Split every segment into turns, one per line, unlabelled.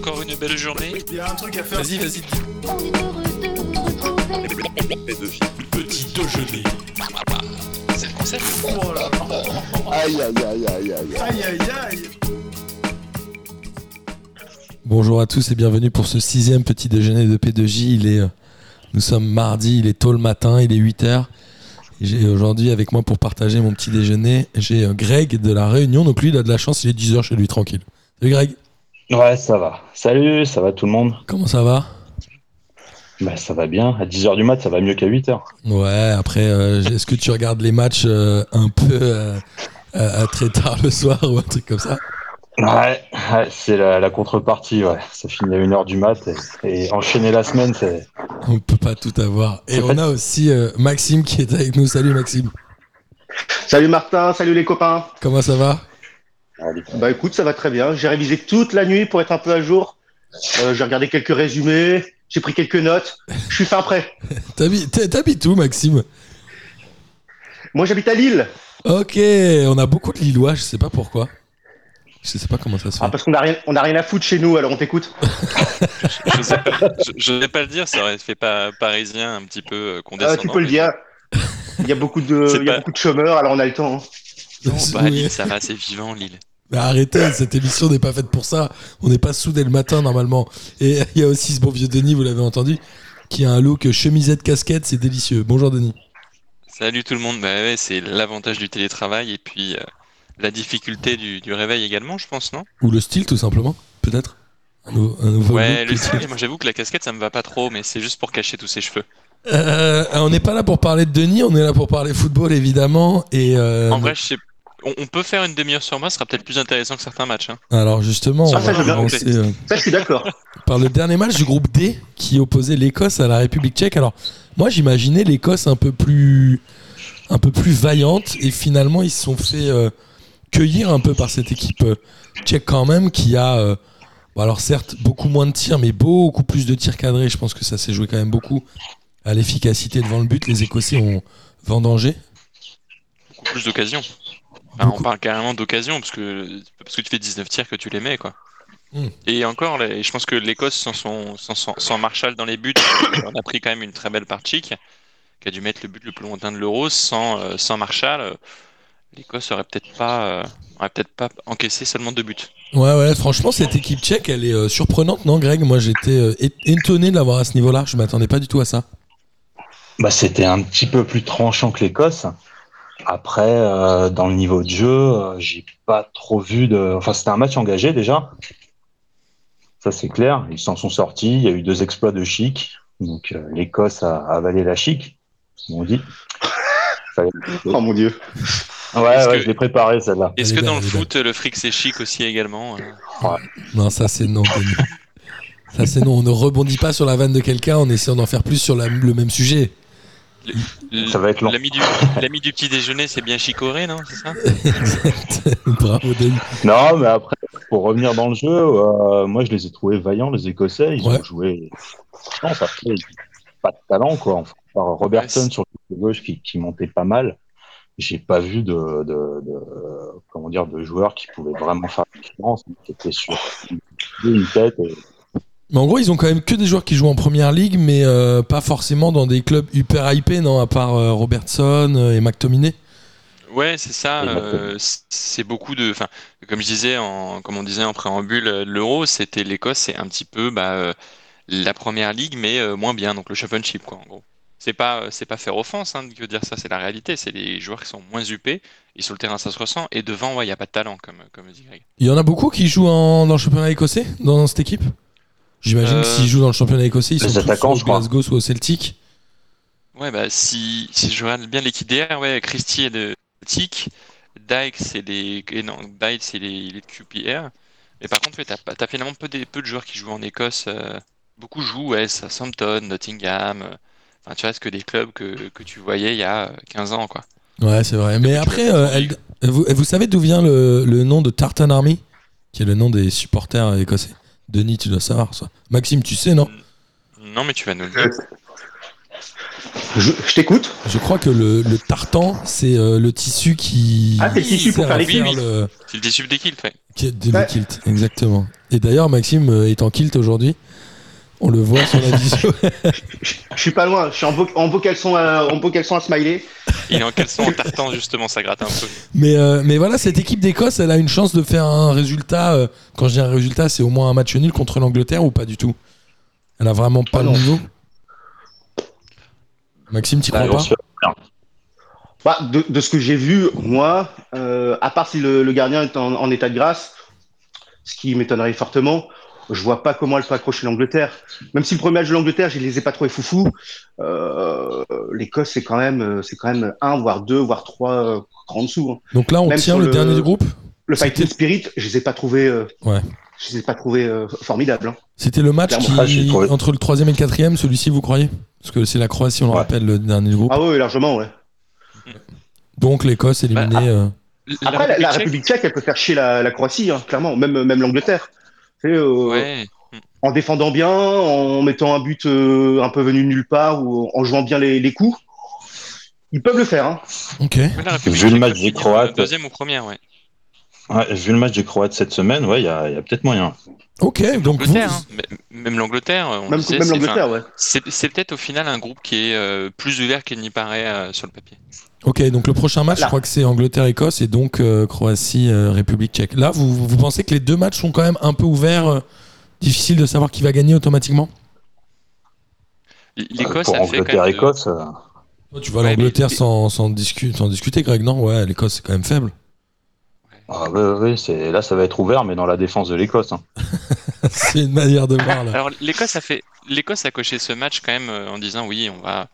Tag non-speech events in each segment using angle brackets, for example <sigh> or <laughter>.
encore une belle journée.
Il y a un truc à faire.
Vas-y, vas-y.
On est heureux de vous retrouver.
Petit déjeuner.
C'est le concept.
Oh là
Aïe, aïe, aïe, aïe, aïe.
Aïe aïe aïe.
Bonjour à tous et bienvenue pour ce sixième petit déjeuner de P2J. Il est, euh, nous sommes mardi, il est tôt le matin, il est 8h. J'ai aujourd'hui avec moi pour partager mon petit déjeuner, j'ai euh, Greg de la Réunion. Donc lui, il a de la chance, il est 10h chez lui, tranquille. Salut Greg,
Ouais, ça va. Salut, ça va tout le monde?
Comment ça va?
Bah ça va bien. À 10h du mat, ça va mieux qu'à 8h.
Ouais, après, euh, est-ce que tu regardes les matchs euh, un peu euh, très tard le soir ou un truc comme ça?
Ouais, ouais, c'est la, la contrepartie, ouais. Ça finit à 1h du mat et, et enchaîner la semaine, c'est...
On peut pas tout avoir. Et on
fait.
a aussi euh, Maxime qui est avec nous. Salut Maxime,
Salut Martin, salut les copains.
comment ça va?
Bah écoute, ça va très bien. J'ai révisé toute la nuit pour être un peu à jour. Euh, j'ai regardé quelques résumés, j'ai pris quelques notes. Je suis fin prêt. <laughs>
T'habites t'es- t'habites où Maxime?
Moi j'habite à Lille.
Ok, on a beaucoup de Lillois, je sais pas pourquoi. Je sais pas comment ça se fait.
Ah, parce qu'on a rien, on a rien à foutre chez nous, alors on t'écoute. <laughs>
Je sais pas, je, je vais pas le dire, ça aurait fait pas parisien un petit peu euh,
Euh,
condescendant.
tu peux le dire. Il y a beaucoup de, <laughs>
C'est
il y a
pas-
beaucoup de chômeurs, alors on a le temps. hein.
Non,
C'est-
bah,
oui.
Lille, ça va, c'est vivant, Lille.
Mais arrêtez, cette émission n'est pas faite pour ça. On n'est pas soudés le matin normalement. Et <laughs> il y a aussi ce bon vieux Denis, vous l'avez entendu, qui a un look chemisette casquette, c'est délicieux. Bonjour Denis.
Salut tout le monde. Bah ouais, c'est l'avantage du télétravail et puis euh, la difficulté du, du réveil également, je pense, non?
Ou le style tout simplement, peut-être? Un, un nouveau
Ouais,
look.
le style. Moi, j'avoue que la casquette, ça me va pas trop, mais c'est juste pour cacher tous ses cheveux.
Euh, on n'est pas là pour parler de Denis, on est là pour parler football évidemment. Et euh,
En vrai, je sais. On, on peut faire une demi-heure sur moi, ce sera peut-être plus intéressant que certains matchs. hein.
alors justement, on
Ah,
va
je
commencer euh,
Ça, je suis d'accord.
par le dernier match du groupe D qui opposait l'Écosse à la République tchèque. Alors moi j'imaginais l'Écosse un peu plus un peu plus vaillante et finalement ils se sont fait euh, cueillir un peu par cette équipe euh, tchèque quand même qui a euh, bon, alors certes beaucoup moins de tirs mais beaucoup plus de tirs cadrés. Je pense que ça s'est joué quand même beaucoup à l'efficacité devant le but. Les Écossais ont vendangé.
Beaucoup plus d'occasions. On parle carrément d'occasions, parce que, parce que tu fais 19 tirs que tu les mets, quoi.
Hmm.
Et encore, je pense que l'Écosse, sans, son, sans, sans- sans Marshall dans les buts, <coughs> on a pris quand même une très belle partie, qui qui a dû mettre le but le plus lointain de l'Euro. Sans, euh, sans Marshall, l'Écosse aurait peut-être pas, euh, aurait peut-être pas encaissé seulement deux buts.
Ouais ouais franchement cette équipe tchèque elle est euh, surprenante non Greg? Moi j'étais euh, étonné de l'avoir à ce niveau-là. Je m'attendais pas du tout à ça.
Bah c'était un petit peu plus tranchant que l'Écosse. Après, euh, dans le niveau de jeu, euh, j'ai pas trop vu de... Enfin, c'était un match engagé déjà. Ça, c'est clair. Ils s'en sont sortis. Il y a eu deux exploits de chic. Donc, euh, l'Écosse a avalé la chic, comme on dit. <laughs>
Oh mon dieu.
Ouais, ouais,
que-
je l'ai préparé celle-là.
Est-ce que dans le foot, le fric c'est chic aussi également euh
Non, ça c'est non. <laughs> Ça c'est non, on ne rebondit pas sur la vanne de quelqu'un en essayant d'en faire plus sur la- le même sujet.
Ça va être long.
L'ami du, l'ami du petit déjeuner, c'est bien chicoré, non C'est ça
Exact. <laughs> Bravo Denis.
Non, mais après, pour revenir dans le jeu, euh, moi je les ai trouvés vaillants, les Écossais. Ils
Ouais.
ont joué. Pas de talent, quoi. Enfin, par Robertson
Ouais,
sur le côté gauche qui, qui montait pas mal. J'ai pas vu de, de, de, comment dire, de joueurs qui pouvaient vraiment faire la différence. Qui étaient sur une tête. Et...
Mais en gros, ils ont quand même que des joueurs qui jouent en première ligue, mais euh, pas forcément dans des clubs hyper hypés, non, à part euh, Robertson euh, et McTominay.
Ouais, c'est ça. Euh, c'est beaucoup de. Enfin, comme je disais, en, comme on disait en préambule, l'Euro, c'était l'Écosse, c'est un petit peu bah, euh, la première ligue, mais euh, moins bien, donc le Championship, quoi, en gros. C'est pas, c'est pas faire offense hein, de dire ça, c'est la réalité. C'est les joueurs qui sont moins upés, et sur le terrain, ça se ressent. Et devant, ouais, il n'y a pas de talent, comme, comme dit Greg.
Il y en a beaucoup qui jouent en- dans le championnat écossais, dans cette équipe? J'imagine
Euh,
que s'ils jouent dans le championnat écossais, ils
les
sont tous
attaquants,
soit au. Glasgow, soit au Celtic.
Ouais, bah, si, si je regarde bien l'équipe DR, ouais, Christie est de Celtic, Dyke, c'est les, et non, Dyke, c'est les, de QPR. Mais par contre, ouais, t'as, t'as finalement peu de, peu de joueurs qui jouent en Écosse. euh, beaucoup jouent, ouais, Southampton, Nottingham. euh, Enfin, tu restes que des clubs que, que tu voyais il y a euh, 15 ans, quoi.
Ouais, c'est vrai. Mais après, euh, elle- vous, vous savez d'où vient le, le nom de Tartan Army Qui est le nom des supporters écossais? Denis, tu dois savoir ça. Maxime, tu sais, non?
Non, mais tu vas nous le dire.
Je, je t'écoute.
Je crois que le, le tartan, c'est euh, le tissu qui.
Ah, c'est le tissu pour faire les
le,
C'est le tissu des kilts, ouais.
qui est de-
Ouais.
kilt, exactement. Et d'ailleurs, Maxime euh, est en kilt aujourd'hui. On le voit sur la <laughs> visio.
Je, je suis pas loin. Je suis en beau, en beau caleçon à, en beau caleçon à smiley.
Il est en caleçon en tartan, justement, ça gratte un peu.
mais, euh, mais voilà, cette équipe d'Écosse, elle a une chance de faire un résultat. euh, quand je dis un résultat, c'est au moins un match nul contre l'Angleterre ou pas du tout? Elle a vraiment pas
Ah
le
non.
niveau? Maxime, tu crois
on
pas?
Bah, de, de ce que j'ai vu, moi, euh, à part si le, le gardien est en, en état de grâce, ce qui m'étonnerait fortement, je vois pas comment elle peut accrocher l'Angleterre. Même si le premier match de l'Angleterre, je les ai pas trouvés foufou, euh, l'Écosse c'est quand même, euh, c'est quand même un, voire deux, voire trois euh, en dessous. hein.
Donc là, on
Même
tient le,
le-
dernier du groupe.
Le fighting spirit, je les ai pas trouvés, euh,
Ouais.
je les ai pas trouvés euh, formidables. hein.
C'était le match
Clairement.
Ah,
qui, entre le troisième et le quatrième, celui-ci, vous croyez? Parce que c'est la Croatie, on le rappelle, le dernier du groupe.
Ah oui, largement, ouais.
Donc l'Écosse éliminée.
Bah,
euh,
Après, la, République tchèque, elle peut faire chier la, la Croatie, hein, clairement, même, même l'Angleterre. Tu sais, euh,
Ouais.
En défendant bien, en mettant un but euh, un peu venu de nulle part ou en jouant bien les, les coups, ils peuvent le faire. Hein.
Ok.
Vu le match des Croates.
Deuxième ou première, ouais.
Ouais, vu le match des Croates cette semaine, ouais, il y a, peut-être moyen.
Ok, donc vous.
L'Angleterre, hein. Même l'Angleterre, on
Même,
disait,
même
c'est-
l'Angleterre, ouais.
C'est c'est peut-être au final un groupe qui est euh, plus ouvert qu'il n'y paraît euh, sur le papier.
Ok, donc le prochain match,
Là.
je crois que c'est Angleterre-Écosse et donc euh, Croatie-République tchèque. Là, vous, vous pensez que les deux matchs sont quand même un peu ouverts euh, Difficile de savoir qui va gagner automatiquement?
L'Écosse
Pour
a fait quand même. de-
Angleterre-Écosse, euh,
Tu vois
Ouais,
l'Angleterre
mais-
sans, sans, discu- sans discuter, Greg, non? Ouais, l'Écosse, c'est quand même faible.
Ah, ouais, ouais, c'est, là, ça va être ouvert, mais dans la défense de l'Écosse. hein. <laughs>
c'est une manière de voir, là.
Alors l'Écosse a fait, l'Écosse a coché ce match quand même euh, en disant oui, on va,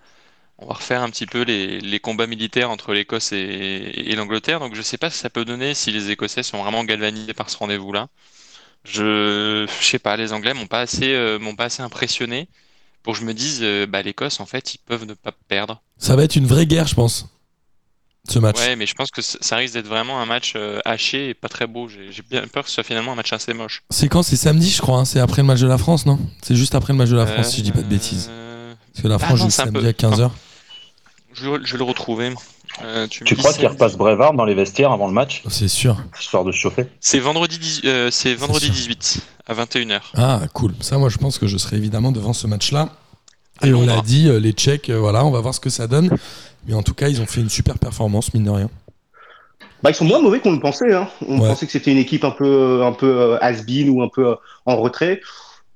on va refaire un petit peu les, les combats militaires entre l'Écosse et, et l'Angleterre. Donc je sais pas si ça peut donner si les Écossais sont vraiment galvanisés par ce rendez-vous-là. Je, je sais pas, les Anglais m'ont pas assez, euh, m'ont pas assez impressionné pour que je me dise, euh, bah l'Écosse en fait ils peuvent ne pas perdre.
Ça va être une vraie guerre, je pense, ce match.
Ouais, mais je pense que ça risque d'être vraiment un match euh, haché et pas très beau. J'ai bien peur que ce soit finalement un match assez moche.
C'est quand? C'est samedi, je crois. hein c'est après le match de la France, non? C'est juste après le match de la France, si je dis pas de bêtises.
Euh,
Parce que la
ah
France
non,
joue samedi
peu-
à 15h.
Je, je vais le retrouver. Euh, tu
crois qu'il repasse Brevard dans les vestiaires avant le match,
C'est sûr.
histoire de se chauffer
C'est vendredi, 10 euh, c'est vendredi
sûr.
18 à 21h.
Ah, cool. Ça, moi, je pense que je serai évidemment devant ce match-là. Et on l'a dit, euh, les Tchèques, euh, voilà, on va voir ce que ça donne. Mais en tout cas, ils ont fait une super performance, mine de rien.
Bah, ils sont moins mauvais qu'on le pensait. Hein. On
Ouais.
pensait que c'était une équipe un peu, un peu euh, has-been ou un peu euh, en retrait.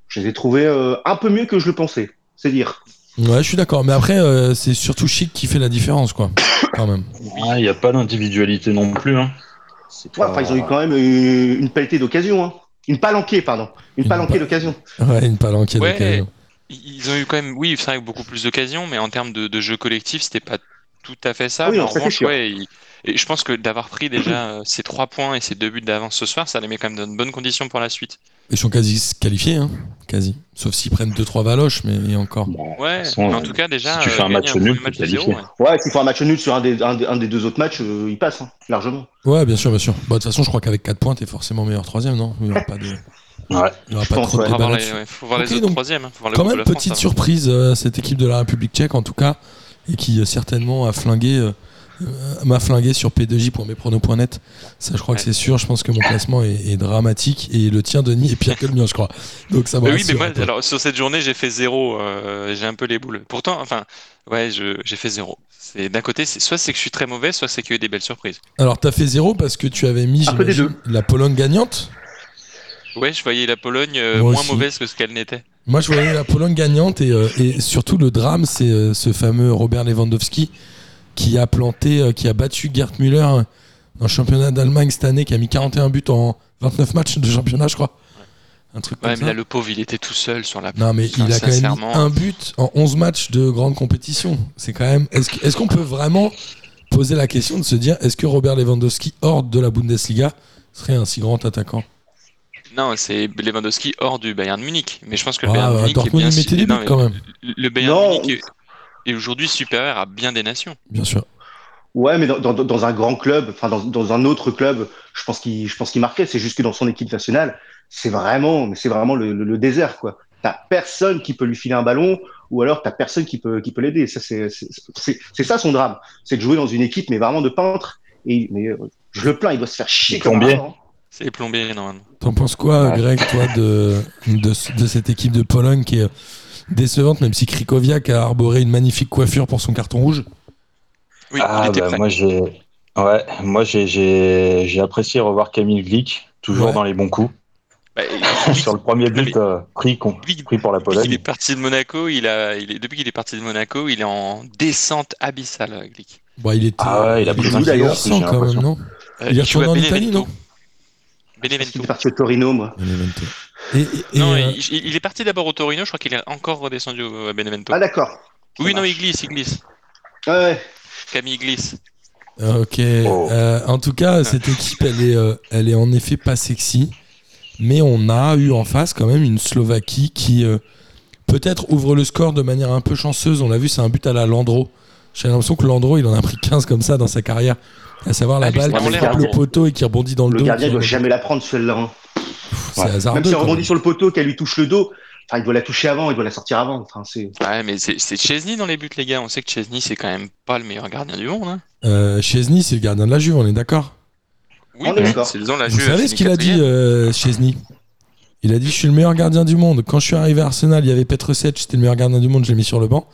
Je les ai trouvés euh, un peu mieux que je le pensais. C'est dire.
Ouais, je suis d'accord. Mais après, euh, c'est surtout Chic qui fait la différence, quoi. <coughs> Quand même.
Ouais, Il n'y a pas d'individualité non plus. Hein.
Ouais,
pas-
ils ont eu quand même une, une pelletée d'occasion. Hein. Une palanquée, pardon. Une
Une
palanquée
pa-
d'occasion.
Ouais, une palanquée
Ouais.
d'occasion.
Ils ont eu quand même, oui, c'est vrai que beaucoup plus d'occasions, mais en termes de, de jeu collectif, c'était pas tout à fait ça.
Oui,
mais
non,
en revanche, ouais, et je pense que d'avoir pris déjà euh, ces trois points et ces deux buts d'avance ce soir, ça les met quand même dans de bonnes conditions pour la suite.
Ils sont quasi qualifiés, hein. Quasi. Sauf s'ils prennent 2-3 valoches, mais et encore.
Bon,
Ouais,
façon,
mais en tout cas, déjà,
si tu
euh,
fais un
gagner
match nul,
match zéro, ouais.
Ouais, s'ils font un match nul sur un des, un des, un des deux autres matchs, euh, ils passent, hein, largement.
Ouais, bien sûr, bien sûr. Bah, De toute façon, je crois qu'avec 4 points, t'es forcément meilleur troisième, non? Il n'y aura pas de,
Ouais.
il y aura pas de <laughs>
pense,
trop de
ouais.
Les, ouais, faut voir les autres
donc,
hein, faut voir le
Quand même,
France
petite
avant.
surprise, euh, cette équipe de la République tchèque, en tout cas, et qui euh, certainement a flingué, euh, euh, m'a flingué sur p2j.mespronos.net. Ça, je crois que c'est sûr. Je pense que mon classement est, est dramatique et le tien, Denis, est pire que le mien, je crois. Donc ça.
Mais oui, mais moi, alors, sur cette journée, j'ai fait zéro. euh, j'ai un peu les boules. Pourtant, enfin, ouais, je- j'ai fait zéro. D'un côté, c'est soit c'est que je suis très mauvais, soit c'est qu'il y a eu des belles surprises.
Alors, t'as fait zéro parce que tu avais mis la Pologne gagnante?
Ouais, je voyais la Pologne euh,
Moi
moins
aussi.
mauvaise que ce qu'elle n'était.
Moi, je voyais la Pologne gagnante et, euh, et surtout le drame, c'est euh, ce fameux Robert Lewandowski qui a planté, euh, qui a battu Gerd Müller euh, dans le championnat d'Allemagne cette année, qui a mis 41 buts en 29 matchs de championnat, je crois. Un truc comme
Ouais, mais
ça.
là, le pauvre, il était tout seul sur la.
Non, mais
Enfin,
il a quand même mis un but en 11 matchs de grande compétition. C'est quand même. Est-ce qu'on peut vraiment poser la question de se dire est-ce que Robert Lewandowski, hors de la Bundesliga, serait un si grand attaquant?
Non, c'est Lewandowski hors du Bayern Munich. Mais je pense que le
Ah,
Bayern Munich est bien.
il mettait des
non,
buts
mais
quand même,
le- Bayern
Non.
Munich est, est aujourd'hui supérieur à bien des nations.
bien sûr.
Ouais, mais dans, dans, dans un grand club, enfin dans, dans un autre club, je pense qu'il je pense qu'il marquait. C'est juste que dans son équipe nationale, c'est vraiment, mais c'est vraiment le, le, le désert quoi. T'as personne qui peut lui filer un ballon ou alors t'as personne qui peut qui peut l'aider. Ça c'est c'est- c'est c'est ça son drame, c'est de jouer dans une équipe mais vraiment de peintre. Et mais euh, je le plains, il doit se faire chier
Les
comme un hein.
C'est plombiers, normalement.
T'en penses quoi. Greg, toi, de, de, de cette équipe de Pologne qui est décevante, même si Krikoviak a arboré une magnifique coiffure pour son carton rouge?
Oui, il
Ah,
était
bah,
prêt.
moi j'ai ouais, moi j'ai j'ai j'ai apprécié revoir Camille Glick, toujours
Ouais.
dans les bons coups.
Bah, <laughs>
Sur le premier but euh, pris, con-
Glick-
pris pour la
Depuis qu'il est
Pologne.
parti de Monaco, il a, il est, depuis qu'il est parti de Monaco, il est en descente abyssale, euh, Glick.
Bon, il était.
Ah ouais, il a pris
absent
j'ai
quand même, non?
Euh,
Il est
à
retourné en Italie,
Benevento.
Il est parti au Torino, moi.
Benevento. Et, et- et,
Non,
euh,
il, il est parti d'abord au Torino, je crois qu'il est encore redescendu au à Benevento.
Ah d'accord.
Oui, non, il glisse, il glisse.
Ah ouais.
Camille glisse.
Ok.
Oh.
Euh, en tout cas, cette équipe, elle est, euh, elle est en effet pas sexy. Mais on a eu en face quand même une Slovaquie qui euh, peut-être ouvre le score de manière un peu chanceuse. On l'a vu, c'est un but à la Landreau. J'ai l'impression que Landreau, il en a pris 15 comme ça dans sa carrière. À savoir la
Ah,
balle qui frappe le poteau et qui rebondit dans le,
Le
dos.
gardien
qui
doit jamais la prendre celle-là. hein.
Ouais.
hasardeux.
Même si elle rebondit sur le poteau, qu'elle lui touche le dos, enfin il doit la toucher avant, il doit la sortir avant. Enfin.
Ouais, mais c'est Chesney dans les buts, les gars. On sait que Chesney, c'est quand même pas le meilleur gardien du monde. Hein.
Euh, Chesney, c'est le gardien de la Juve, on est d'accord?
Oui,
On est d'accord.
Vous savez ce qu'il a dit, euh, Chesney? Il a dit Je suis le meilleur gardien du monde. Quand je suis arrivé à Arsenal, il y avait Petrovic, c'était le meilleur gardien du monde, je l'ai mis sur le banc.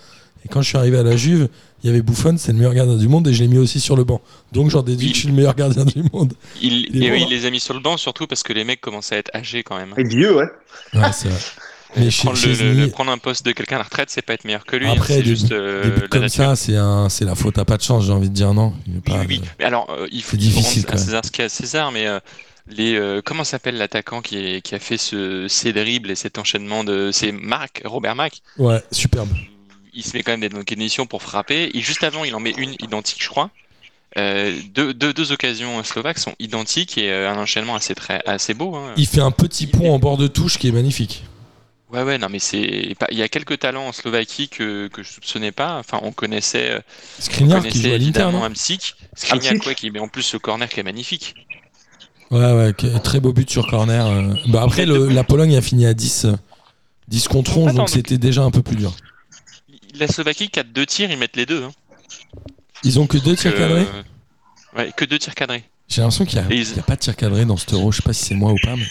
Et quand je suis arrivé à la Juve, il y avait Buffon, c'est le meilleur gardien du monde, et je l'ai mis aussi sur le banc. Donc j'en déduis
Oui.
que je suis le meilleur gardien du monde.
Il, et oui,
bon,
il les a mis sur le banc, surtout parce que les mecs commençaient à être âgés quand même.
Et vieux, ouais.
Ouais, c'est vrai. <laughs> Mais chez
prendre, le- le-
Chesney,
le- prendre un poste de quelqu'un à la retraite, c'est pas être meilleur que lui. hein,
Après,
c'est
des-
juste euh,
des comme
nature.
ça, c'est la faute à pas de chance, j'ai envie de dire non? Il
Oui, oui. Mais alors, euh, il faut,
difficile,
à
même.
César ce qu'il y a à César, mais euh, les, euh, comment s'appelle l'attaquant qui, a fait ce, ces dribbles et cet enchaînement de. C'est Marc, Robert Mack.
Ouais, superbe.
Il se met quand même des conditions pour frapper. Et juste avant, il en met une identique, je crois. Euh, deux, deux, deux occasions slovaques sont identiques et euh, un enchaînement assez, très, assez beau. hein.
Il fait un petit pont en bord de touche qui est magnifique.
Ouais, ouais, non, mais c'est. pas- Il y a quelques talents en Slovaquie que, que je soupçonnais pas. Enfin, on connaissait, euh, on
Skriniar qui joue à l'Inter,
évidemment
non
Amsic. Skriniar, ouais, qui met en plus ce corner qui est magnifique.
Ouais, ouais, très beau but sur corner. euh. Bah, après, le- la Pologne a fini à 10, euh, 10 contre 11,
Attends,
donc
donc-
c'était déjà un peu plus dur.
La Slovaquie, qui a deux tirs, ils mettent les deux. Hein.
Ils ont que deux tirs
Que-
cadrés
Ouais, que deux tirs cadrés.
J'ai l'impression qu'il n'y a,
ils-
pas de tir cadré dans ce euro. Je sais pas si c'est moi ou pas. Mais...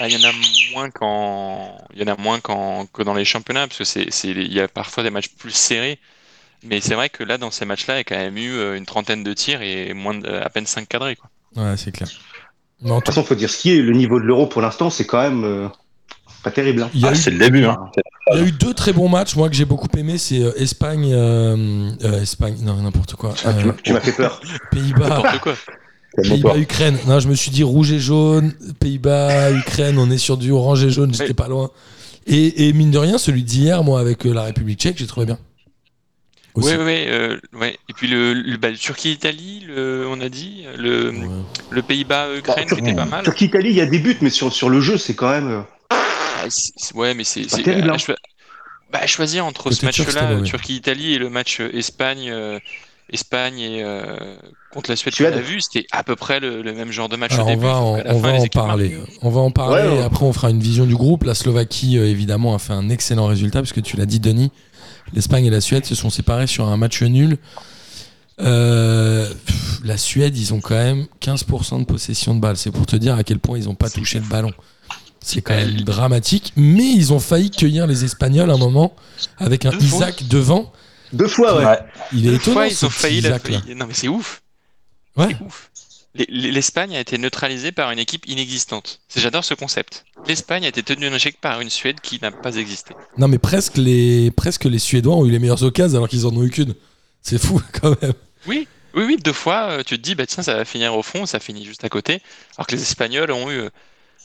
Ah, Il y en a moins qu'en, il y en a moins qu'en, que dans les championnats, parce que c'est, c'est, il y a parfois des matchs plus serrés. Mais c'est vrai que là, dans ces matchs-là, il y a quand même eu euh, une trentaine de tirs et moins de, à peine 5 cadrés. Quoi.
Ouais, c'est clair. Mais en
De
tout
toute façon, faut dire ce qui est. Le niveau de l'euro pour l'instant, c'est quand même euh, pas terrible. hein.
il y, a
Ah,
eu,
c'est le début. Hein.
il y a eu deux très bons matchs, moi, que j'ai beaucoup aimé. C'est euh, Espagne. euh, euh, Espagne, non, n'importe quoi.
Ah, tu
Euh,
m'as- tu m'as fait peur. <laughs>
Pays-Bas.
N'importe quoi.
Pays-Bas, Ukraine. Non, je me suis dit rouge et jaune. Pays-Bas, Ukraine, on est sur du orange et jaune, j'étais pas loin. Et, et mine de rien, celui d'hier, moi, avec euh, la République tchèque, j'ai trouvé bien. Aussi.
Ouais, ouais, euh, ouais. Et puis le, le, bah, Turquie-Italie, on a dit, le,
Ouais.
le Pays-Bas-Ukraine,
Bah,
qui était pas mal.
Turquie-Italie, il y a des buts, mais sur, sur le jeu, c'est quand même. euh,
Ah, c'est- c'est- ouais, mais c'est,
pas
c'est-
terrible,
à
hein.
bah, à choisir entre ce match-là. Turquie-Italie, et le match euh, Espagne, euh, Espagne et euh, contre la Suède
Suède.
a vu, c'était à peu près le, le même genre de match
Alors
au
on
début.
va, en, on
fin,
va en
marquent.
parler. On va en parler.
Ouais, ouais.
et Après, on fera une vision du groupe. La Slovaquie, évidemment, a fait un excellent résultat parce que tu l'as dit, Denis. L'Espagne et la Suède se sont séparés sur un match nul. Euh, pff, la Suède, ils ont quand même 15% de possession de balle. C'est pour te dire à quel point ils n'ont pas touché le ballon. C'est quand même dramatique. Mais ils ont failli cueillir les Espagnols à un moment avec un
Deux fois.
Isaac devant.
Deux fois, ouais.
Il est
Deux
étonnant.
fois,
ce
ils ont failli la.
Isaac.
Non, mais c'est ouf.
Ouais.
C'est ouf. Les- les- L'Espagne a été neutralisée par une équipe inexistante. C'est- J'adore ce concept. L'Espagne a été tenue en échec par une Suède qui n'a pas existé.
Non, mais presque les, presque les Suédois ont eu les meilleures occasions alors qu'ils en ont eu qu'une. C'est fou <laughs> quand même.
Oui, oui, oui, deux fois, euh, tu te dis, bah tiens, ça va finir au fond, ça finit juste à côté. Alors que les Espagnols ont eu euh,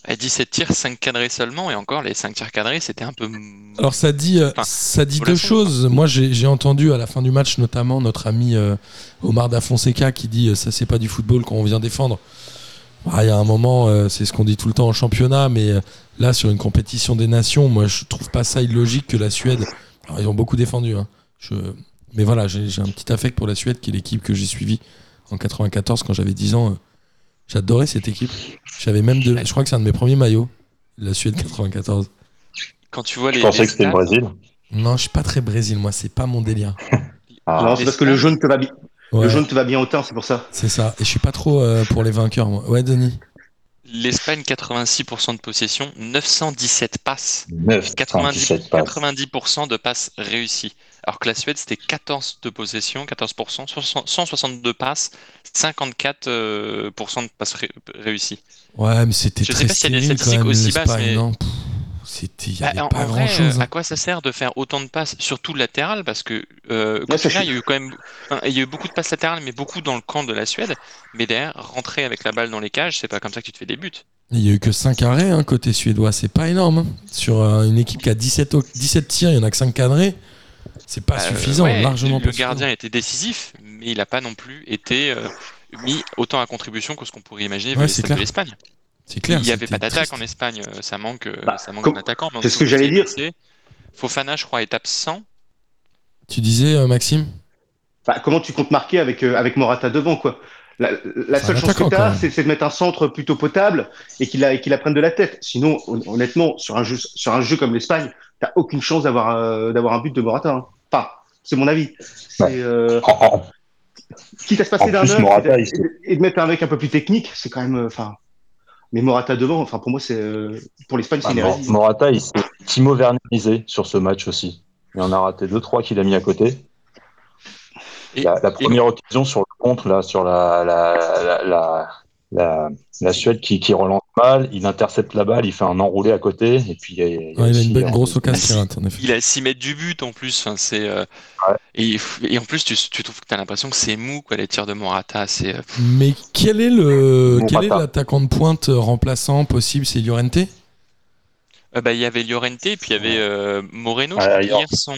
à 17 tirs, 5 cadrés seulement, et encore, les 5 tirs cadrés, c'était un peu.
Alors ça dit, euh,
Enfin,
ça dit deux choses. Moi j'ai entendu à la fin du match notamment notre ami euh, Omar Da Fonseca qui dit euh, ça c'est pas du football quand on vient défendre. Ah, Il y a un moment, euh, c'est ce qu'on dit tout le temps en championnat, mais euh, là sur une compétition des nations, moi je trouve pas ça illogique que la Suède. Alors ils ont beaucoup défendu, hein. Je- mais voilà, j'ai j'ai un petit affect pour la Suède qui est l'équipe que j'ai suivie en 94 quand j'avais 10 ans. J'adorais cette équipe. J'avais même de, je crois que c'est un de mes premiers maillots, la Suède 94.
Quand tu vois les.
Je pensais
les
que c'était le Brésil.
Non, je suis pas très Brésil, moi, c'est pas mon délire. <laughs>
Ah,
non, c'est parce que le jaune te va bien.
Ouais,
Le jaune te va bien au teint, c'est pour ça.
c'est ça. Et je suis pas trop euh, pour les vainqueurs, moi. Ouais, Denis.
L'Espagne, 86% de possession, 917 passes,
9,
90,
117 passes.
90% de passes réussies. Alors que la Suède, c'était 14 de possession, 14%, 60 162 passes, 54% euh, de passes ré- réussies.
Ouais, mais c'était
Je sais
très
pas s'il y a des statistiques
même,
aussi basses, mais-
non Pff, y
Bah,
avait
en,
pas
en
grand
vrai,
chose.
euh, à quoi ça sert de faire autant de passes, surtout latérales, parce que euh,
je-
il y a eu quand même, enfin, il y a eu beaucoup de passes latérales, mais beaucoup dans le camp de la Suède. Mais derrière, rentrer avec la balle dans les cages, c'est pas comme ça que tu te fais des buts.
Il y a eu que 5 arrêts hein, côté suédois, c'est pas énorme. hein. Sur euh, une équipe qui a 17, au- 17 tirs, il y en a que 5 cadrés. C'est pas
Euh,
suffisant,
ouais,
largement
Le
pas
gardien était décisif, mais il n'a pas non plus été euh, mis autant à contribution que ce qu'on pourrait imaginer
Ouais,
de l'Espagne.
C'est clair.
Il n'y avait pas d'attaque
triste.
en Espagne, euh, ça manque,
Bah,
ça manque
comme-
d'un attaquant. mais en
c'est ce que j'allais dire.
Fofana, je crois, est absent.
Tu disais, euh, Maxime?
Bah, comment tu comptes marquer avec, euh, avec Morata devant, quoi? La, seule chose que tu as, c'est de mettre un centre plutôt potable et qu'il la, prenne de la tête. Sinon, hon- honnêtement, sur un jeu, sur un jeu comme l'Espagne, t'as aucune chance d'avoir euh, d'avoir un but de Morata. hein. Enfin, c'est mon avis. Euh,
En- en-
quitte à se passer d'un
Morata,
et,
il
de- et de mettre un mec un peu plus technique, c'est quand même. euh, Enfin, mais Morata devant, enfin pour moi, c'est euh, pour l'Espagne, c'est
Ah,
une.
Morata, il s'est Timo Wernerisé sur ce match aussi. Il en a raté deux, trois qu'il a mis à côté.
Et,
La, la
et-
première occasion sur le contre, là, sur la, la, la, la, la, la Suède qui, qui relance mal, il intercepte la balle, il fait un enroulé à côté, et puis il y a, il a
a une bonne
euh,
grosse occasion qui rate, en effet.
il a 6 mètres du but en plus. Enfin, c'est, euh,
Ouais.
et, et en plus, tu, tu trouves que tu as l'impression que c'est mou, quoi, les tirs de Morata. C'est, euh,
Mais quel est le quel est l'attaquant de pointe remplaçant possible C'est Llorente?
Euh, bah, il y avait Llorente, puis il y avait euh, Moreno.
Ah,
je
hier.
son...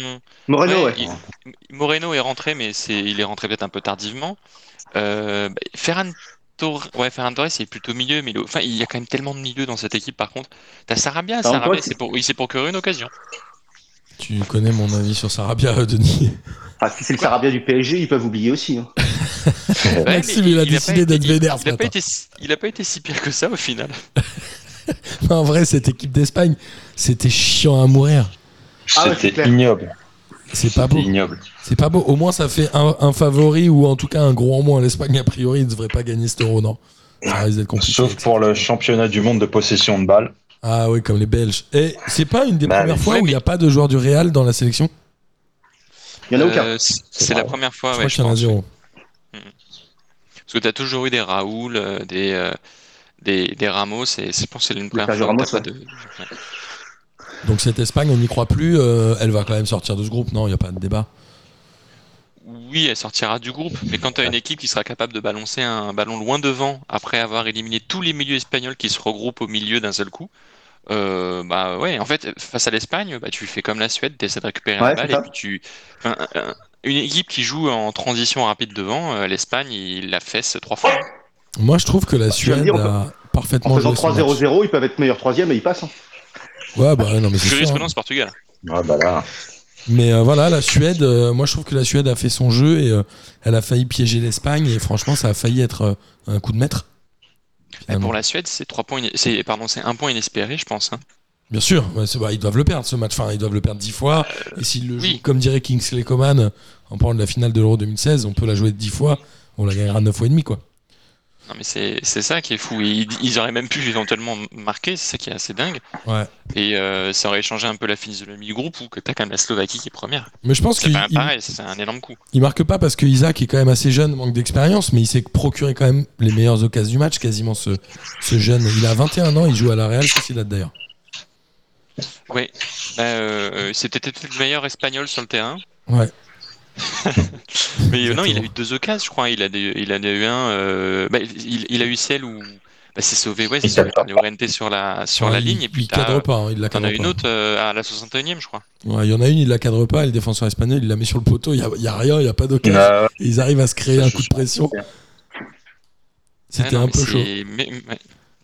Moreno, ouais.
il- Moreno est rentré, mais c'est, il est rentré peut-être un peu tardivement. Euh, bah, Ferran Torres, ouais, Ferran Torres, c'est plutôt milieu, mais enfin, il y a quand même tellement de milieux dans cette équipe. Par contre, t'as Sarabia, Sarabia, c'est pour, c'est pour curer une occasion.
Tu connais mon avis sur Sarabia, euh, Denis.
Enfin, si c'est le Sarabia du PSG, ils peuvent oublier aussi. hein. <laughs>
Ouais,
Maxime, il a décidé d'être
il-
vénère ce
Il n'a été, il pas été si pire que ça au final. <laughs> <laughs>
en vrai, cette équipe d'Espagne, c'était chiant à mourir.
Ah ouais,
C'était ignoble.
C'est pas beau.
C'était ignoble.
C'est pas beau. Au moins, ça fait un, un favori ou en tout cas un gros en moins. L'Espagne, a priori, ne devrait pas gagner cet euro, non Ça risque d'être compliqué.
Sauf pour le championnat du monde de possession de balle.
Ah oui, comme les Belges. Et c'est pas une des
Bah,
premières fois où il n'y a pas de joueur du Real dans la sélection?
Il y en a aucun.
Euh, c'est la première fois,
Je
ouais,
crois
je
qu'il y en a zéro.
Parce que tu as toujours eu des Raoul, euh, des, euh, des, des Ramos, et je pense que c'est une première fois
Ramos,
pas de. ouais.
Donc cette Espagne, on n'y croit plus. euh, elle va quand même sortir de ce groupe. Non, il n'y a pas de débat?
Oui, elle sortira du groupe, mais quand tu as une équipe qui sera capable de balancer un ballon loin devant après avoir éliminé tous les milieux espagnols qui se regroupent au milieu d'un seul coup, euh, bah ouais, en fait, face à l'Espagne, bah, tu fais comme la Suède, tu essaies de récupérer
Ouais,
la balle et puis tu. enfin, une équipe qui joue en transition rapide devant, euh, l'Espagne, il la fesse trois fois.
Moi, je trouve que la
me
Suède
dire,
a parfaitement
En faisant
joué son match.
3-0-0, ils peuvent être meilleurs troisième et ils passent. hein.
Ouais, bah non, mais c'est sûr. hein.
Jurisprudence Portugal.
Ouais, bah là.
Mais euh, voilà, la Suède, euh, moi je trouve que la Suède a fait son jeu et euh, elle a failli piéger l'Espagne et franchement ça a failli être euh, un coup de maître.
Pour la Suède, c'est trois points, c'est pardon, c'est un point inespéré, je pense. hein.
Bien sûr, ouais, c'est- bah, ils doivent le perdre ce match, enfin ils doivent le perdre dix fois et s'ils le
oui.
jouent, comme dirait Kingsley Coman en parlant de la finale de l'Euro 2016, on peut la jouer dix fois, on la gagnera neuf fois et demi quoi.
Non mais c'est c'est ça qui est fou. Et ils, ils auraient même pu éventuellement marquer, c'est ça qui est assez dingue.
Ouais.
Et euh, ça aurait changé un peu la physionomie du groupe où que t'as quand même la Slovaquie qui est première.
Mais je pense
C'est
qu'il
pas
il-
pareil, c'est un énorme coup.
il marque pas parce que Isaac est quand même assez jeune, manque d'expérience, mais il s'est procuré quand même les meilleures occasions du match, quasiment ce, ce jeune. Il a 21 ans, il joue à la Real Sociedad d'ailleurs.
Ouais. Bah, euh, euh, C'était peut-être le meilleur espagnol sur le terrain.
Ouais. <laughs>
Mais euh, non, il a eu deux occasions, je crois. Il a, des- il a eu un. euh, bah, il, il a eu celle où bah, c'est sauvé, ouais, c'est
Il
sauvé. Llorente sur la sur
Ouais,
la
il-
ligne. Et puis
il cadre pas, hein, il la cadre
as une
pas.
autre euh, à la 61e, je crois.
Ouais, il y en a une, il la cadre pas, et le défenseur espagnol, il la met sur le poteau, il y a, a rien, il y a pas d'occasion.
Euh,
Et ils arrivent à se créer un coup de pression. C'était
Ah
un peu chaud.
mais-.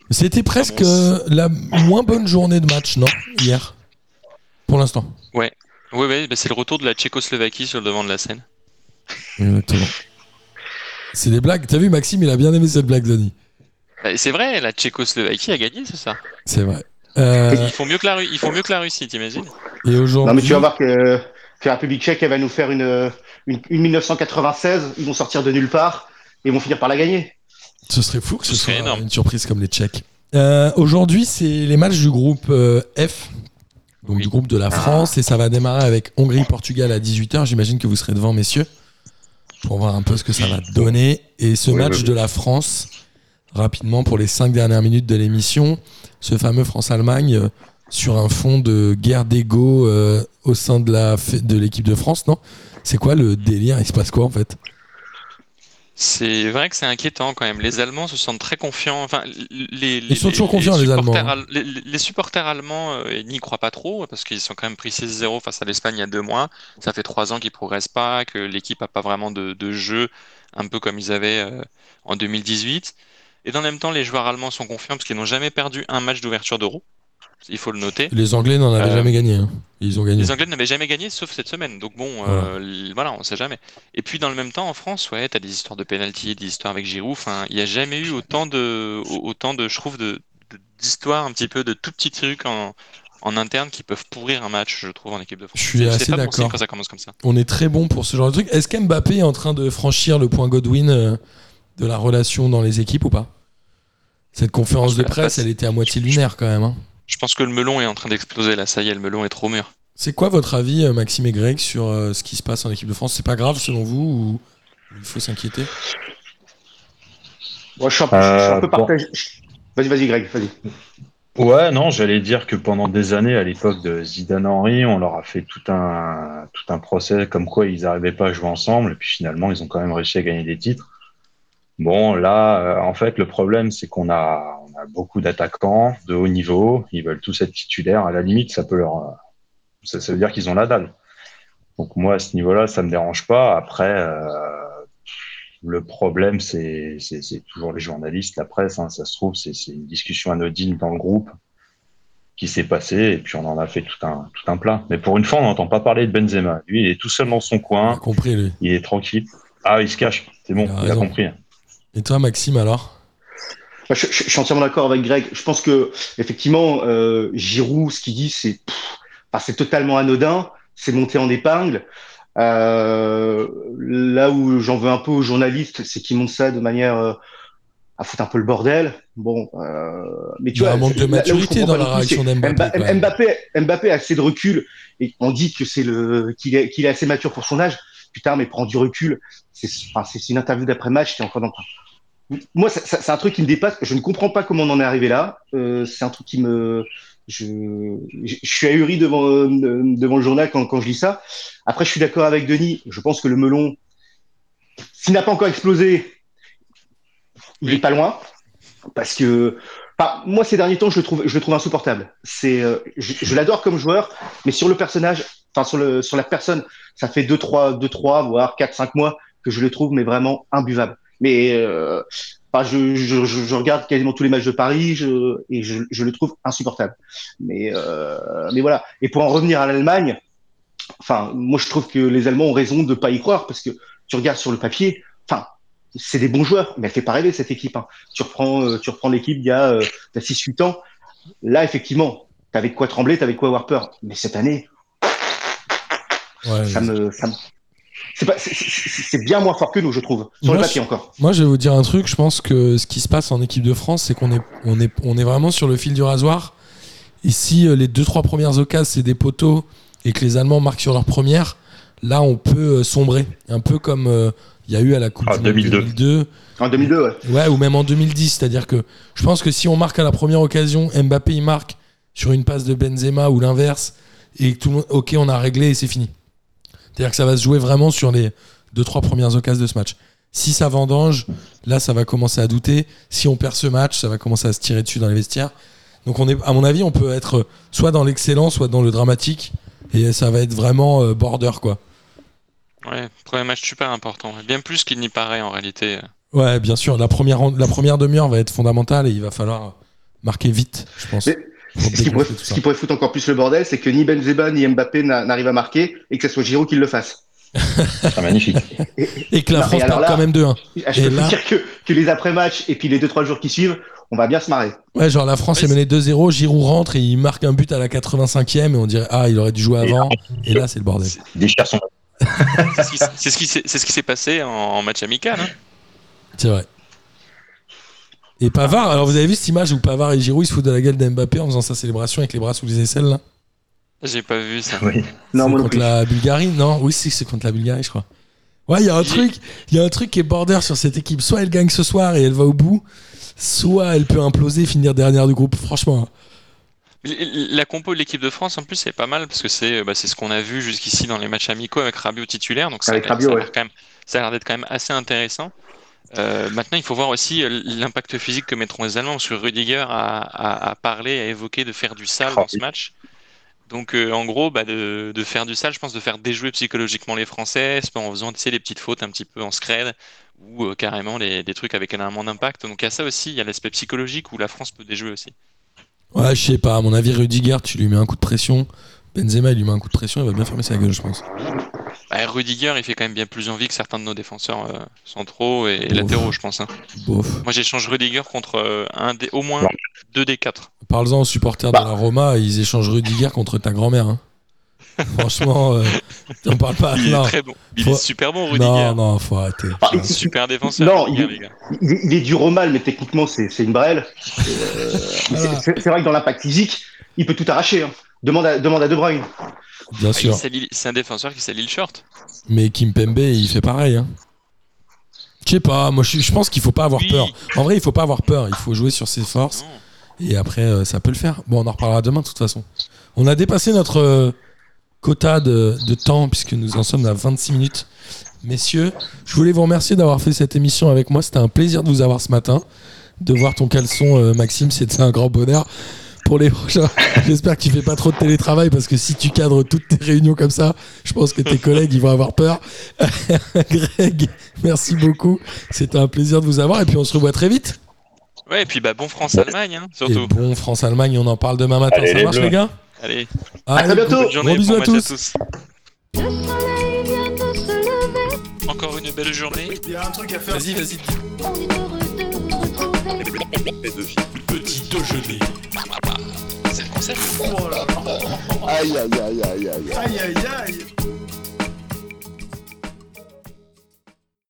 C'était presque
bon,
la moins bonne journée de match, non Hier? Pour l'instant.
Ouais, ouais, bah, c'est le retour de la Tchécoslovaquie sur le devant de la scène.
Exactement. C'est des blagues. T'as vu, Maxime, il a bien aimé cette blague, Denis.
Bah, c'est vrai, la Tchécoslovaquie a gagné, c'est ça.
C'est vrai. Euh,
Ils font mieux que la, Ru- ils font mieux que la Russie, t'imagines
Et aujourd'hui.
Non, mais tu vas voir que, que la République tchèque, elle va nous faire une, une, une 1996. Ils vont sortir de nulle part et ils vont finir par la gagner.
Ce serait fou que ce
Ce serait
soit
énorme.
une surprise comme les Tchèques. Euh, Aujourd'hui, c'est les matchs du groupe euh, F, donc
Oui.
du groupe de la France, et ça va démarrer avec Hongrie-Portugal à 18h. J'imagine que vous serez devant, messieurs, pour voir un peu ce que ça va donner. Et ce
Oui,
match
oui,
de la France, rapidement pour les cinq dernières minutes de l'émission, ce fameux France-Allemagne euh, sur un fond de guerre d'ego euh, au sein de l'équipe de France, non? C'est quoi le délire? Il se passe quoi en fait?
C'est vrai que c'est inquiétant quand même. Les Allemands se sentent très confiants. Enfin, les, les-
Ils sont
les-
toujours confiants, les Allemands,
supporters
hein.
al- Les, supporters allemands euh, n'y croient pas trop parce qu'ils sont quand même pris 6-0 face à l'Espagne il y a deux mois. Ça fait trois ans qu'ils progressent pas, que l'équipe a pas vraiment de, de jeu, un peu comme ils avaient euh, en 2018. Et dans le même temps, les joueurs allemands sont confiants parce qu'ils n'ont jamais perdu un match d'ouverture d'Euro. Il faut le noter.
Les Anglais n'en avaient
Euh,
jamais gagné. hein. Ils ont gagné.
Les Anglais n'avaient jamais gagné sauf cette semaine. Donc bon, euh, voilà, on sait jamais. Et puis dans le même temps, en France, ouais, t'as des histoires de penalty, des histoires avec Giroud. Enfin, il n'y a jamais eu autant de, au- autant de, je trouve, de de- d'histoires un petit peu de tout petits trucs en, en interne qui peuvent pourrir un match, je trouve, en équipe de France.
Je suis assez d'accord.
quand ça commence comme ça.
On est très bon pour ce genre de truc. Est-ce qu'Mbappé est en train de franchir le point Godwin euh, de la relation dans les équipes ou pas? Cette conférence de
pense que
presse, elle était à moitié lunaire quand même. hein.
Je pense que le melon est en train d'exploser là. Ça y est, le melon est trop mûr.
C'est quoi votre avis, euh, Maxime et Greg, sur euh, ce qui se passe en équipe de France? C'est pas grave selon vous ou il faut s'inquiéter?
Moi, je suis un peu,
Euh,
peu
bon.
partagé. Vas-y, vas-y, Greg, vas-y.
Ouais, non, j'allais dire que pendant des années, à l'époque de Zidane Henry, on leur a fait tout un, tout un procès comme quoi ils n'arrivaient pas à jouer ensemble, et puis finalement, ils ont quand même réussi à gagner des titres. Bon, là, euh, en fait, le problème, c'est qu'on a, a beaucoup d'attaquants de haut niveau, ils veulent tous être titulaires, à la limite, ça peut leur, ça, ça veut dire qu'ils ont la dalle. Donc moi, à ce niveau-là, ça me dérange pas. Après, euh, le problème, c'est toujours les journalistes, la presse. hein, ça se trouve, c'est une discussion anodine dans le groupe qui s'est passée, et puis on en a fait tout un, tout un plat. Mais pour une fois, on n'entend pas parler de Benzema. Lui, il est tout seul dans son coin,
compris lui.
il est tranquille. Ah, il se cache, c'est bon,
Il a
il a compris.
Et toi, Maxime, alors?
Je, je- je suis entièrement d'accord avec Greg. Je pense que effectivement, euh, Giroud, ce qu'il dit, c'est enfin, c'est totalement anodin. C'est monté en épingle. Euh, là où j'en veux un peu aux journalistes, c'est qu'ils montent ça de manière euh, à foutre un peu le bordel. Bon, mais tu
Il y a
vois,
un manque de maturité dans la réaction d'Mbappé.
Mbappé, Mbappé a assez de recul et on dit que c'est le qu'il est, qu'il est assez mature pour son âge. Putain, mais prends du recul. C'est enfin, c'est une interview d'après match. T'es encore dans moi, c'est un truc qui me dépasse. Je ne comprends pas comment on en est arrivé là. Euh, c'est un truc qui me, je, je je suis ahuri devant euh, devant le journal quand, quand je lis ça. Après, je suis d'accord avec Denis. Je pense que le melon, s'il n'a pas encore explosé, il
Oui.
est pas loin, parce que, enfin, moi, ces derniers temps, je le trouve, je le trouve insupportable. C'est, euh, je, je l'adore comme joueur, mais sur le personnage, enfin sur le sur la personne, ça fait deux trois deux trois voire quatre cinq mois que je le trouve mais vraiment imbuvable. Mais euh, enfin, je, je, je, je regarde quasiment tous les matchs de Paris je, et je, je le trouve insupportable. Mais, euh, mais voilà. Et pour en revenir à l'Allemagne, enfin, moi je trouve que les Allemands ont raison de ne pas y croire parce que tu regardes sur le papier, enfin, c'est des bons joueurs, mais elle fait pas rêver cette équipe. Hein. Tu reprends, euh, tu reprends l'équipe il y a, euh, il y a 6-8 ans. Là, effectivement, t'avais de quoi trembler, t'avais de quoi avoir peur. Mais cette année,
Ouais,
ça me, ça me... C'est bien moins fort que nous, je trouve. Sur le
Moi,
papier encore.
Moi, je vais vous dire un truc. Je pense que ce qui se passe en équipe de France, c'est qu'on est, on est, on est vraiment sur le fil du rasoir. Ici, les deux, trois premières occasions, c'est des poteaux et que les Allemands marquent sur leur première, là, on peut euh, sombrer. Un peu comme euh, il y a eu à la Coupe
Ah,
du Monde
2002.
2002.
En 2002, ouais.
Ouais, ou même en 2010. C'est-à-dire que je pense que si on marque à la première occasion, Mbappé, il marque sur une passe de Benzema ou l'inverse, et que tout le monde, ok, on a réglé et c'est fini. C'est-à-dire que ça va se jouer vraiment sur les deux, trois premières occasions de ce match. Si ça vendange, là, ça va commencer à douter. Si on perd ce match, ça va commencer à se tirer dessus dans les vestiaires. Donc, on est, à mon avis, on peut être soit dans l'excellent, soit dans le dramatique. Et ça va être vraiment euh, border, quoi.
Ouais, premier match super important. Bien plus qu'il n'y paraît en réalité.
Ouais, bien sûr. La première, la première demi-heure va être fondamentale et il va falloir marquer vite, je pense.
Mais Ce qui, pourrait, ce qui foutre encore plus le bordel, c'est que ni Benzema ni Mbappé n'a- n'arrivent à marquer et que ce soit Giroud qui le fasse.
C'est magnifique.
Et que la
Non,
France perd quand même 2-1.
Ah, Je peux
là-
vous dire que, que les après-matchs et puis les deux trois jours qui suivent, on va bien se marrer.
Ouais, genre la France
Ouais,
est menée 2-0, Giroud rentre et il marque un but à la 85e et on dirait ah il aurait dû jouer avant et là c'est le bordel.
Déchire son.
C'est ce qui, s'est ce passé en, en match amical. hein.
C'est vrai. Et Pavard, alors vous avez vu cette image où Pavard et Giroud ils se foutent de la gueule d'Mbappé en faisant sa célébration avec les bras sous les aisselles là
J'ai pas vu ça.
Oui.
Non,
contre
plus.
la Bulgarie Non, oui, si, c'est contre la Bulgarie, je crois. Ouais, il y a un truc, il y a un truc qui est border sur cette équipe. Soit elle gagne ce soir et elle va au bout, soit elle peut imploser, finir dernière du groupe. Franchement,
La compo de l'équipe de France, en plus, c'est pas mal parce que c'est bah, c'est ce qu'on a vu jusqu'ici dans les matchs amicaux avec Rabiot titulaire. Donc ça,
Avec Rabiot,
ça a l'air d'être quand même assez intéressant. Euh, maintenant, il faut voir aussi euh, l'impact physique que mettront les Allemands. Parce que Rudiger a, a, a parlé, a évoqué de faire du sale
Ah
dans ce
oui.
match. Donc, euh, en gros, bah, de, de faire du sale, je pense de faire déjouer psychologiquement les Français c'est pas en faisant tu sais, des petites fautes un petit peu en scred ou euh, carrément les, des trucs avec énormément d'impact. Donc, il y a ça aussi, il y a l'aspect psychologique où la France peut déjouer aussi.
ouais, je sais pas. À mon avis, Rudiger, tu lui mets un coup de pression. Benzema, il lui met un coup de pression, il va bien fermer sa gueule, je pense.
Bah, Rudiger, il fait quand même bien plus envie que certains de nos défenseurs euh, centraux et, latéraux, je pense. hein. Moi, j'échange Rudiger contre euh, un des, au moins
Non.
deux des quatre.
Parle-en aux supporters
Bah.
de la Roma, ils échangent Rudiger contre ta grand-mère. hein. <laughs> Franchement, euh, on parle pas.
Il
non.
est très bon. Il
Faut-
est super bon, Rudiger.
non, non, faut arrêter.
Ah,
C'est un super défenseur.
Non,
Rudiger,
il-
les gars.
Il, est- il dur au mal, mais techniquement, c'est une brêle. Euh,
Voilà.
c'est c'est vrai que dans l'impact physique, il peut tout arracher. hein. Demande, à, demande à De Bruyne.
Bien
Ah,
sûr.
C'est un défenseur qui salit le short.
Mais Kim Pembe, il fait pareil. Hein. Je sais pas, moi je, je pense qu'il faut pas avoir
Oui.
peur. En vrai, il faut pas avoir peur. Il faut jouer sur ses forces.
Non.
Et après, euh, ça peut le faire. Bon, on en reparlera demain de toute façon. On a dépassé notre euh, quota de, de temps puisque nous en sommes à 26 minutes. Messieurs, je voulais vous remercier d'avoir fait cette émission avec moi. C'était un plaisir de vous avoir ce matin. De voir ton caleçon, euh, Maxime, <laughs> c'était un grand bonheur. Pour les prochains, <laughs> j'espère que tu fais pas trop de télétravail parce que si tu cadres toutes tes réunions comme ça, je pense que tes collègues ils vont avoir peur. <laughs> Greg, merci beaucoup. C'était un plaisir de vous avoir et puis on se revoit très vite.
Ouais, et puis bah, bon France-Allemagne, hein, surtout.
Et bon, France-Allemagne, on en parle demain matin.
Allez,
ça
les
marche,
Bleus.
les gars?
Allez,
Allez,
très bientôt.
bonne journée,
Gros bisous
bon
à tous.
à Encore une belle journée.
Vas-y, vas-y.
on est heureux de vous retrouver.
Petit déjeuner.
C'est le concept.
Aïe, aïe, aïe, aïe, aïe.
Aïe aïe aïe